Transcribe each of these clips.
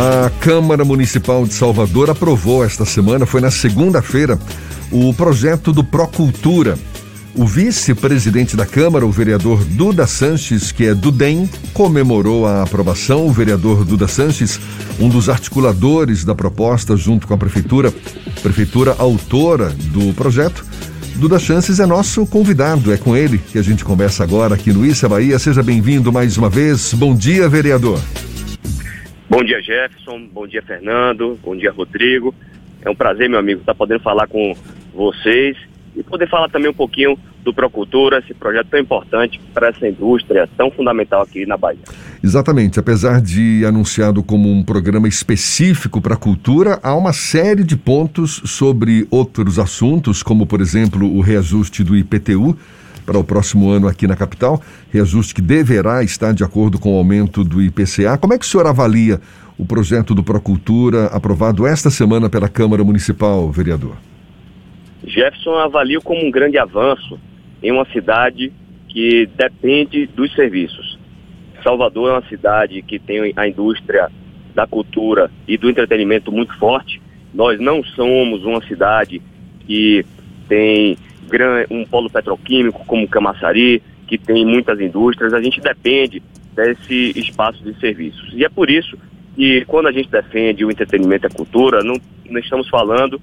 A Câmara Municipal de Salvador aprovou esta semana, foi na segunda-feira, o projeto do Procultura. O vice-presidente da Câmara, o vereador Duda Sanches, que é do DEM, comemorou a aprovação. O vereador Duda Sanches, um dos articuladores da proposta junto com a prefeitura, prefeitura autora do projeto. Duda Chances é nosso convidado, é com ele que a gente conversa agora aqui no Issa Bahia. Seja bem-vindo mais uma vez. Bom dia, vereador. Bom dia, Jefferson. Bom dia, Fernando. Bom dia, Rodrigo. É um prazer, meu amigo, estar podendo falar com vocês e poder falar também um pouquinho do Procultura, esse projeto tão importante para essa indústria tão fundamental aqui na Bahia. Exatamente. Apesar de anunciado como um programa específico para a cultura, há uma série de pontos sobre outros assuntos, como, por exemplo, o reajuste do IPTU para o próximo ano aqui na capital, reajuste que deverá estar de acordo com o aumento do IPCA. Como é que o senhor avalia o projeto do Procultura aprovado esta semana pela Câmara Municipal, vereador? Jefferson avalio como um grande avanço em uma cidade que depende dos serviços. Salvador é uma cidade que tem a indústria da cultura e do entretenimento muito forte. Nós não somos uma cidade que tem um polo petroquímico como Camaçari, que tem muitas indústrias, a gente depende desse espaço de serviços. E é por isso que quando a gente defende o entretenimento e a cultura, não, não estamos falando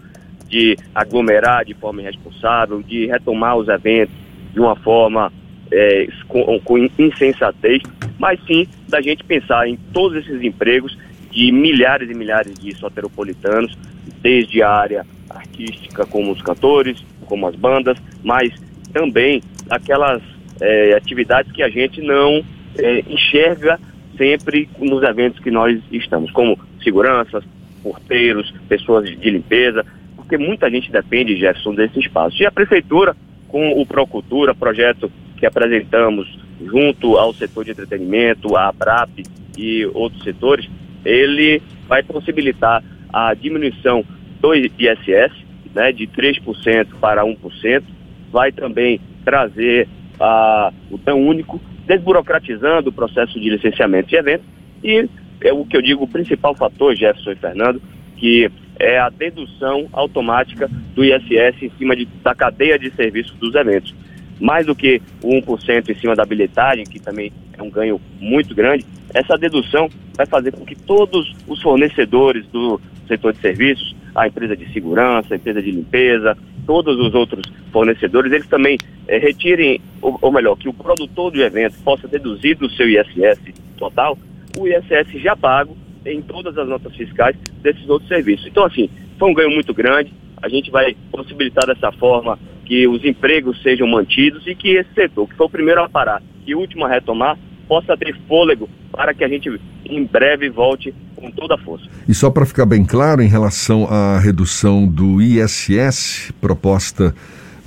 de aglomerar de forma irresponsável, de retomar os eventos de uma forma é, com, com insensatez, mas sim da gente pensar em todos esses empregos de milhares e milhares de soteropolitanos, desde a área artística, como os cantores, como as bandas, mas também aquelas é, atividades que a gente não é, enxerga sempre nos eventos que nós estamos, como seguranças, porteiros, pessoas de limpeza, porque muita gente depende, Jefferson, desse espaço. E a prefeitura, com o Procultura, projeto que apresentamos junto ao setor de entretenimento, a ABRAP e outros setores, ele vai possibilitar a diminuição do ISS, né, de 3% para 1%, vai também trazer a, o tão único, desburocratizando o processo de licenciamento de eventos e é o que eu digo, o principal fator, Jefferson e Fernando, que é a dedução automática do ISS em cima de, da cadeia de serviços dos eventos. Mais do que o 1% em cima da bilhetagem, que também é um ganho muito grande, essa dedução vai fazer com que todos os fornecedores do setor de serviços, a empresa de segurança, a empresa de limpeza, todos os outros fornecedores, eles também é, retirem, ou, ou, melhor, que o produtor do evento possa deduzir do seu ISS total o ISS já pago em todas as notas fiscais desses outros serviços. Então, assim, foi um ganho muito grande. A gente vai possibilitar dessa forma que os empregos sejam mantidos e que esse setor, que foi o primeiro a parar e o último a retomar, possa ter fôlego para que a gente em breve volte com toda a força. E só para ficar bem claro, em relação à redução do ISS proposta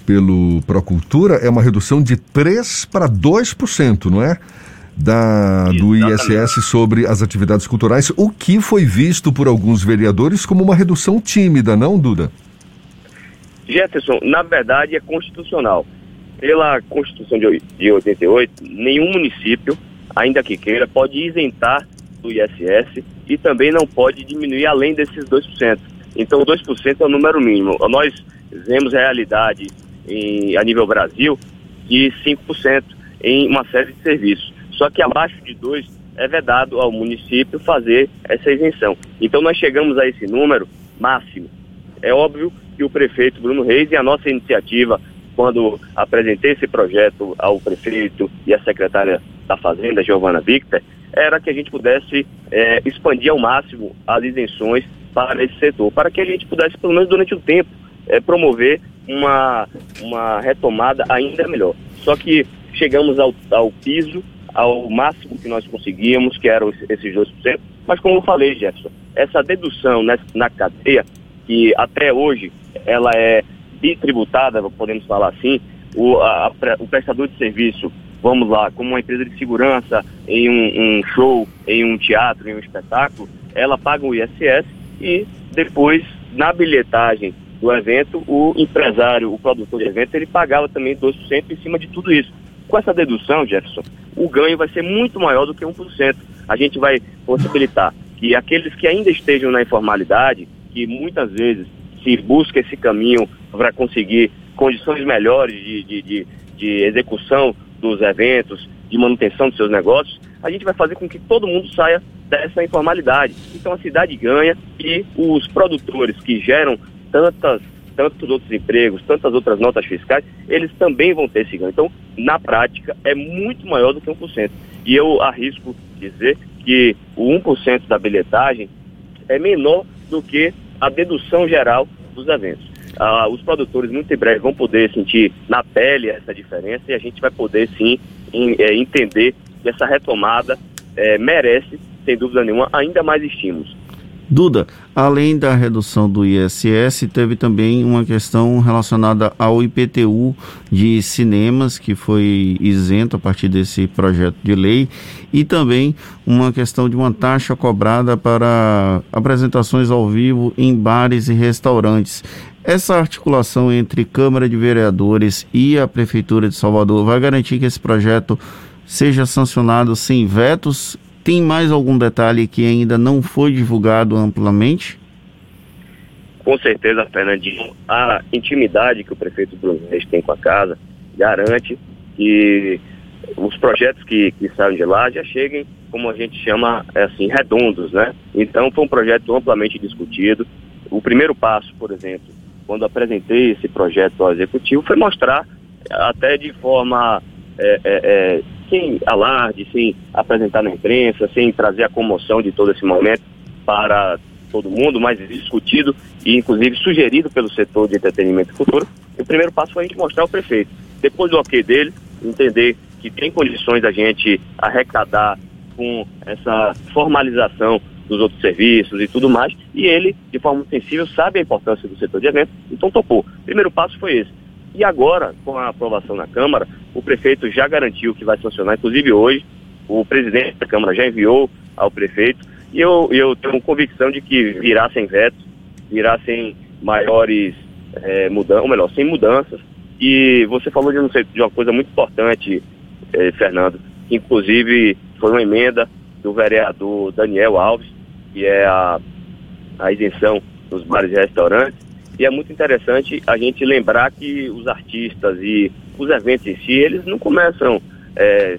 pelo Procultura, é uma redução de 3 para 2%, não é? Da, do ISS sobre as atividades culturais, o que foi visto por alguns vereadores como uma redução tímida, não, Duda? Jefferson, na verdade é constitucional. Pela Constituição de 88, nenhum município ainda que queira, pode isentar do ISS e também não pode diminuir além desses 2%. Então, 2% é o número mínimo. Nós vemos realidade em, a nível Brasil de 5% em uma série de serviços. Só que abaixo de 2% é vedado ao município fazer essa isenção. Então, nós chegamos a esse número máximo. É óbvio que o prefeito Bruno Reis e a nossa iniciativa, quando apresentei esse projeto ao prefeito e à secretária da Fazenda, Giovana Victor, era que a gente pudesse é, expandir ao máximo as isenções para esse setor, para que a gente pudesse, pelo menos durante o tempo, é, promover uma, uma retomada ainda melhor. Só que chegamos ao, ao piso, ao máximo que nós conseguíamos, que eram esses 2%, mas como eu falei, Jefferson, essa dedução na cadeia, que até hoje ela é bitributada, podemos falar assim, o, a, o prestador de serviço vamos lá, como uma empresa de segurança em um, um, show, em um teatro, em um espetáculo, ela paga o ISS e depois, na bilhetagem do evento, o empresário, o produtor de evento, ele pagava também 2% em cima de tudo isso. Com essa dedução, Jefferson, o ganho vai ser muito maior do que 1%. A gente vai possibilitar que aqueles que ainda estejam na informalidade, que muitas vezes se busca esse caminho para conseguir condições melhores de, de, de, de execução dos eventos, de manutenção dos seus negócios, a gente vai fazer com que todo mundo saia dessa informalidade. Então a cidade ganha e os produtores que geram tantas, tantos outros empregos, tantas outras notas fiscais, eles também vão ter esse ganho. Então, na prática, é muito maior do que 1%. E eu arrisco dizer que o 1% da bilhetagem é menor do que a dedução geral dos eventos. Ah, os produtores muito em breve vão poder sentir na pele essa diferença e a gente vai poder sim em, é, entender que essa retomada é, merece, sem dúvida nenhuma, ainda mais estímulos. Duda, além da redução do ISS, teve também uma questão relacionada ao IPTU de cinemas, que foi isento a partir desse projeto de lei, e também uma questão de uma taxa cobrada para apresentações ao vivo em bares e restaurantes. Essa articulação entre Câmara de Vereadores e a Prefeitura de Salvador vai garantir que esse projeto seja sancionado sem vetos tem mais algum detalhe que ainda não foi divulgado amplamente? Com certeza, Fernandinho. A intimidade que o prefeito Bruno Reis tem com a casa garante que os projetos que, que saem de lá já cheguem, como a gente chama, é assim, redondos, né? Então, foi um projeto amplamente discutido. O primeiro passo, por exemplo, quando apresentei esse projeto ao executivo, foi mostrar, até de forma é, é, é sem alarde, sem apresentar na imprensa, sem trazer a comoção de todo esse momento para todo mundo, mas discutido e inclusive sugerido pelo setor de entretenimento futuro. o primeiro passo foi a gente mostrar ao prefeito. Depois do ok dele, entender que tem condições da gente arrecadar com essa formalização dos outros serviços e tudo mais, e ele, de forma sensível, sabe a importância do setor de eventos, então topou. O primeiro passo foi esse. E agora, com a aprovação na Câmara, o prefeito já garantiu que vai sancionar, inclusive hoje, o presidente da Câmara já enviou ao prefeito, e eu, eu tenho convicção de que virá sem vetos, virá sem maiores é, mudanças, ou melhor, sem mudanças. E você falou de, de uma coisa muito importante, eh, Fernando, que inclusive foi uma emenda do vereador Daniel Alves, que é a, a isenção dos bares e restaurantes, e é muito interessante a gente lembrar que os artistas e os eventos em si, eles não começam é,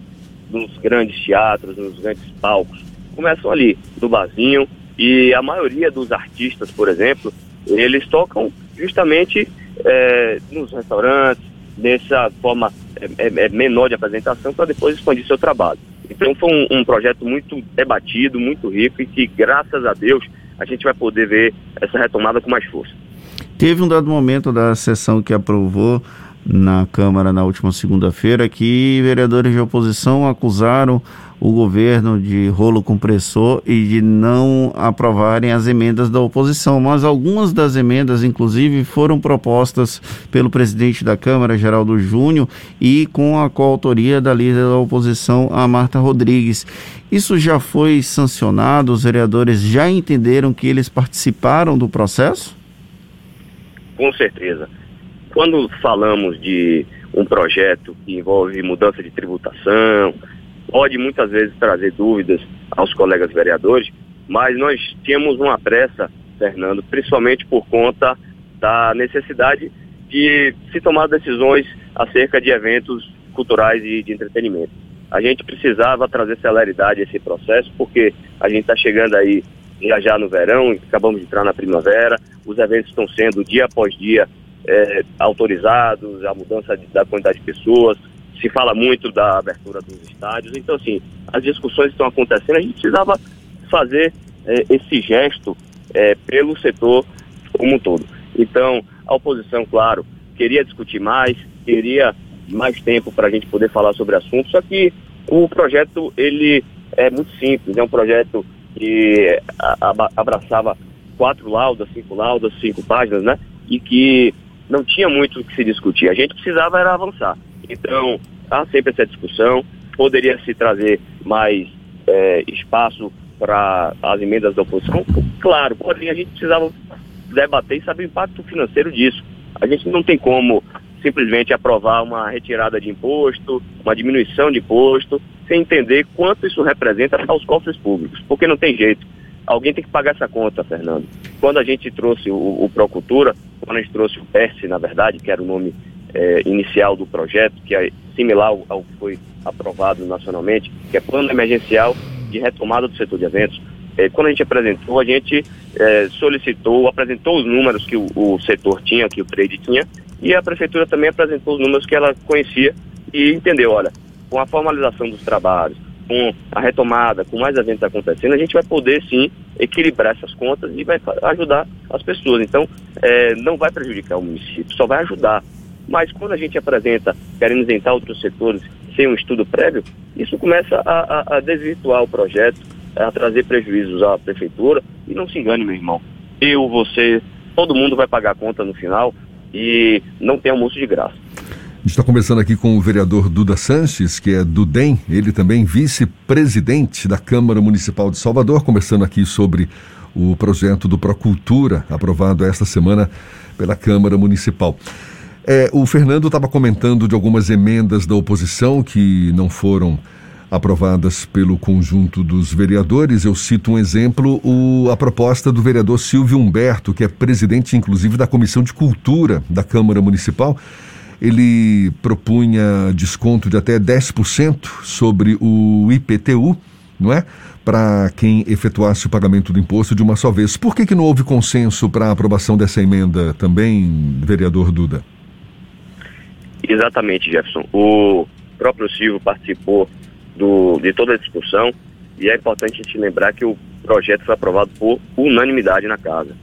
nos grandes teatros, nos grandes palcos. Começam ali, no barzinho. E a maioria dos artistas, por exemplo, eles tocam justamente é, nos restaurantes, nessa forma é, é, é menor de apresentação, para depois expandir seu trabalho. Então foi um, um projeto muito debatido, muito rico e que, graças a Deus, a gente vai poder ver essa retomada com mais força. Teve um dado momento da sessão que aprovou na Câmara na última segunda-feira que vereadores de oposição acusaram o governo de rolo compressor e de não aprovarem as emendas da oposição. Mas algumas das emendas, inclusive, foram propostas pelo presidente da Câmara, Geraldo Júnior, e com a coautoria da líder da oposição, a Marta Rodrigues. Isso já foi sancionado? Os vereadores já entenderam que eles participaram do processo? com certeza. Quando falamos de um projeto que envolve mudança de tributação, pode muitas vezes trazer dúvidas aos colegas vereadores, mas nós tínhamos uma pressa, Fernando, principalmente por conta da necessidade de se tomar decisões acerca de eventos culturais e de entretenimento. A gente precisava trazer celeridade a esse processo, porque a gente está chegando aí já já no verão, acabamos de entrar na primavera, os eventos estão sendo dia após dia é, autorizados, a mudança de, da quantidade de pessoas, se fala muito da abertura dos estádios, então assim, as discussões estão acontecendo, a gente precisava fazer é, esse gesto é, pelo setor como um todo. Então, a oposição, claro, queria discutir mais, queria mais tempo para a gente poder falar sobre o assunto, só que o projeto, ele é muito simples, é um projeto que abraçava quatro laudas, cinco laudas, cinco páginas, né? E que não tinha muito o que se discutir. A gente precisava era avançar. Então, há sempre essa discussão. Poderia se trazer mais é, espaço para as emendas da oposição? Claro, porém a gente precisava debater e saber o impacto financeiro disso. A gente não tem como simplesmente aprovar uma retirada de imposto, uma diminuição de imposto, sem entender quanto isso representa aos cofres públicos, porque não tem jeito. alguém tem que pagar essa conta, Fernando. Quando a gente trouxe o, o Procultura, quando a gente trouxe o PERS, na verdade, que era o nome é, inicial do projeto, que é similar ao, que foi aprovado nacionalmente, que é Plano Emergencial de Retomada do Setor de Eventos, é, quando a gente apresentou, a gente é, solicitou, apresentou os números que o, o, setor tinha, que o trade tinha, e a prefeitura também apresentou os números que ela conhecia e entendeu, olha, com a formalização dos trabalhos, com a retomada, com mais eventos acontecendo, a gente vai poder sim equilibrar essas contas e vai ajudar as pessoas. Então, é, não vai prejudicar o município, só vai ajudar. Mas quando a gente apresenta, querendo isentar outros setores sem um estudo prévio, isso começa a, a, a desvirtuar o projeto, a trazer prejuízos à prefeitura. E não se engane, meu irmão. Eu, você, todo mundo vai pagar a conta no final e não tem almoço de graça. Está conversando aqui com o vereador Duda Sanches, que é do DEM, ele também vice-presidente da Câmara Municipal de Salvador, conversando aqui sobre o projeto do Procultura, aprovado esta semana pela Câmara Municipal. É, o Fernando estava comentando de algumas emendas da oposição que não foram aprovadas pelo conjunto dos vereadores. Eu cito um exemplo, o, a proposta do vereador Silvio Humberto, que é presidente, inclusive, da Comissão de Cultura da Câmara Municipal ele propunha desconto de até 10% sobre o IPTU, não é? Para quem efetuasse o pagamento do imposto de uma só vez. Por que, que não houve consenso para a aprovação dessa emenda também, vereador Duda? Exatamente, Jefferson. O próprio Silvio participou do, de toda a discussão e é importante a gente lembrar que o projeto foi aprovado por unanimidade na casa.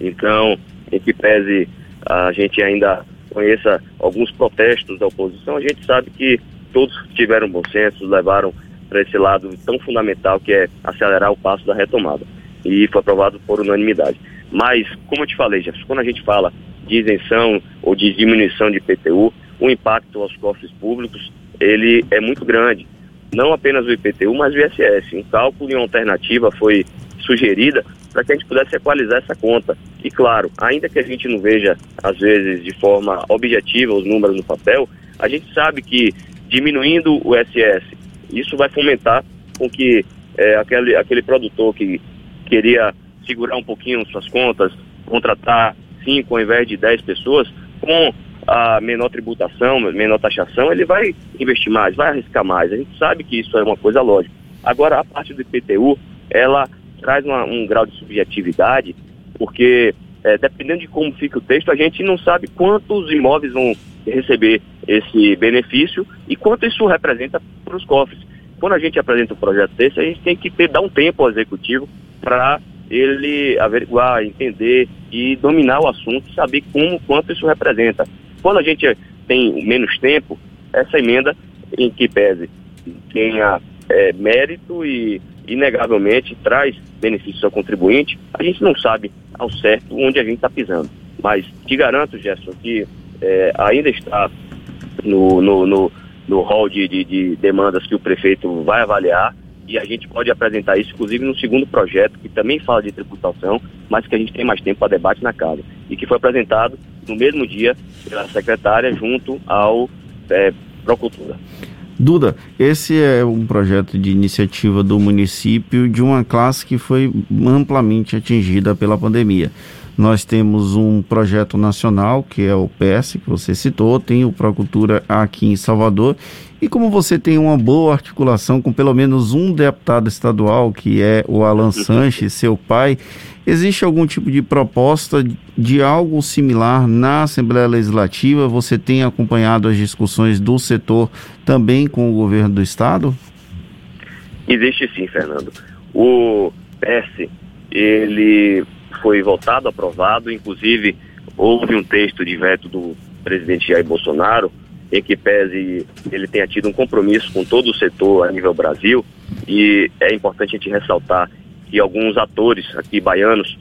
Então, em que pese a gente ainda conheça alguns protestos da oposição, a gente sabe que todos tiveram bom senso, levaram para esse lado tão fundamental que é acelerar o passo da retomada. E foi aprovado por unanimidade. Mas, como eu te falei, Jefferson, quando a gente fala de isenção ou de diminuição de IPTU, o impacto aos cofres públicos, ele é muito grande. Não apenas o IPTU, mas o ISS. Um cálculo e uma alternativa foi sugerida para que a gente pudesse equalizar essa conta. E claro, ainda que a gente não veja, às vezes, de forma objetiva os números no papel, a gente sabe que diminuindo o SS, isso vai fomentar com que é, aquele, aquele produtor que queria segurar um pouquinho suas contas, contratar cinco ao invés de dez pessoas, com a menor tributação, menor taxação, ele vai investir mais, vai arriscar mais. A gente sabe que isso é uma coisa lógica. Agora, a parte do IPTU, ela traz uma, um grau de subjetividade, porque é, dependendo de como fica o texto, a gente não sabe quantos imóveis vão receber esse benefício e quanto isso representa para os cofres. Quando a gente apresenta um projeto desse, a gente tem que ter, dar um tempo ao executivo para ele averiguar, entender e dominar o assunto, saber como, quanto isso representa. Quando a gente tem menos tempo, essa emenda, em que pese tenha é, mérito e inegavelmente traz benefícios ao contribuinte, a gente não sabe ao certo onde a gente está pisando. Mas te garanto, Gerson, que é, ainda está no, no, no, no hall de, de, de, demandas que o prefeito vai avaliar e a gente pode apresentar isso, inclusive, no segundo projeto, que também fala de tributação, mas que a gente tem mais tempo para debate na casa. E que foi apresentado no mesmo dia pela secretária junto ao é, Procultura. Duda, esse é um projeto de iniciativa do município de uma classe que foi amplamente atingida pela pandemia. Nós temos um projeto nacional, que é o PS, que você citou, tem o Procultura aqui em Salvador. E como você tem uma boa articulação com pelo menos um deputado estadual, que é o Alan Sanches, seu pai, existe algum tipo de proposta de algo similar na Assembleia Legislativa? Você tem acompanhado as discussões do setor também com o governo do Estado? Existe sim, Fernando. O PS, ele foi votado, aprovado, inclusive houve um texto de veto do presidente Jair Bolsonaro, em que pese ele tenha tido um compromisso com todo o setor a nível Brasil, e é importante a gente ressaltar que alguns atores aqui baianos,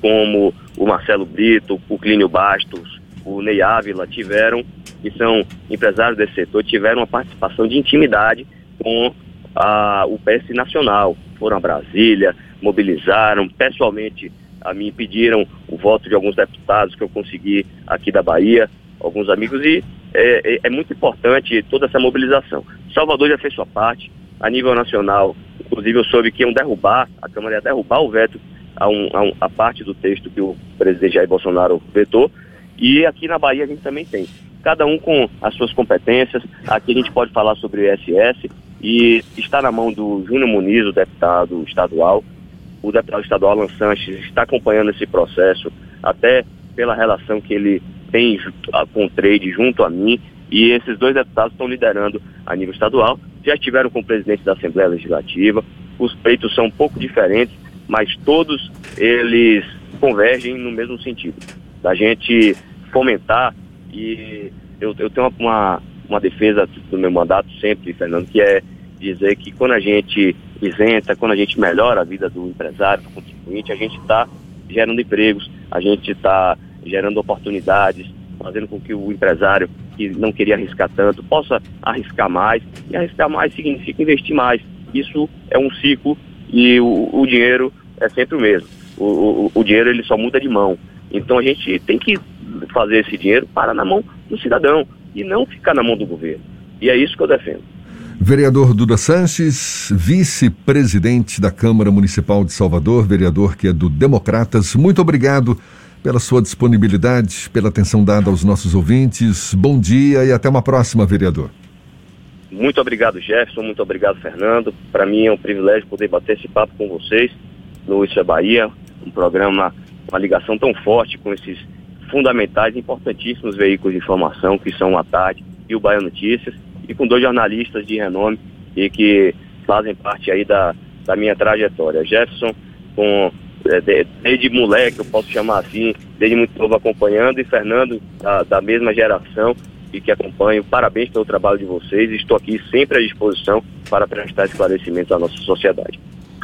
como o Marcelo Brito, o Clínio Bastos, o Ney Ávila, tiveram, que são empresários desse setor, tiveram uma participação de intimidade com a, o PS Nacional. Foram a Brasília, mobilizaram pessoalmente a mim pediram o voto de alguns deputados que eu consegui aqui da Bahia, alguns amigos, e é, é, é muito importante toda essa mobilização. Salvador já fez sua parte, a nível nacional Inclusive eu soube que iam derrubar, a Câmara ia derrubar o veto a, um, a, um, a parte do texto que o presidente Jair Bolsonaro vetou. E aqui na Bahia a gente também tem. Cada um com as suas competências. Aqui a gente pode falar sobre o ISS e está na mão do Júnior Muniz, o deputado estadual. O deputado estadual Alan Sanches está acompanhando esse processo, até pela relação que ele tem com o trade junto a mim. E esses dois deputados estão liderando a nível estadual. Já estiveram com o presidente da Assembleia Legislativa. Os peitos são um pouco diferentes, mas todos eles convergem no mesmo sentido. Da gente fomentar e eu, eu tenho uma, uma defesa do meu mandato sempre, Fernando, que é dizer que quando a gente isenta, quando a gente melhora a vida do empresário, do contribuinte, a gente está gerando empregos, a gente está gerando oportunidades, fazendo com que o empresário que não queria arriscar tanto possa arriscar mais, e arriscar mais significa investir mais. Isso é um ciclo e o, o dinheiro é sempre o mesmo. O, o, o dinheiro ele só muda de mão. Então a gente tem que fazer esse dinheiro para na mão do cidadão e não ficar na mão do governo. E é isso que eu defendo. Vereador Duda Sanches, vice-presidente da Câmara Municipal de Salvador, vereador que é do Democratas, muito obrigado pela sua disponibilidade, pela atenção dada aos nossos ouvintes. Bom dia e até uma próxima, vereador. Muito obrigado, Jefferson. Muito obrigado, Fernando. Para mim é um privilégio poder bater esse papo com vocês no Isso é Bahia, um programa, uma ligação tão forte com esses fundamentais importantíssimos veículos de informação que são a Tarde e o Bahia Notícias, e com dois jornalistas de renome e que fazem parte aí da, da minha trajetória. Jefferson, com, desde moleque, eu posso chamar assim, desde muito novo acompanhando, e Fernando, da, da mesma geração e que acompanho. Parabéns pelo trabalho de vocês. Estou aqui sempre à disposição para prestar esclarecimentos à nossa sociedade.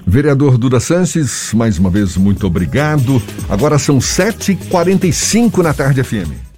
Vereador Duda Sanches, mais uma vez muito obrigado. Agora são 7h45 na tarde FM.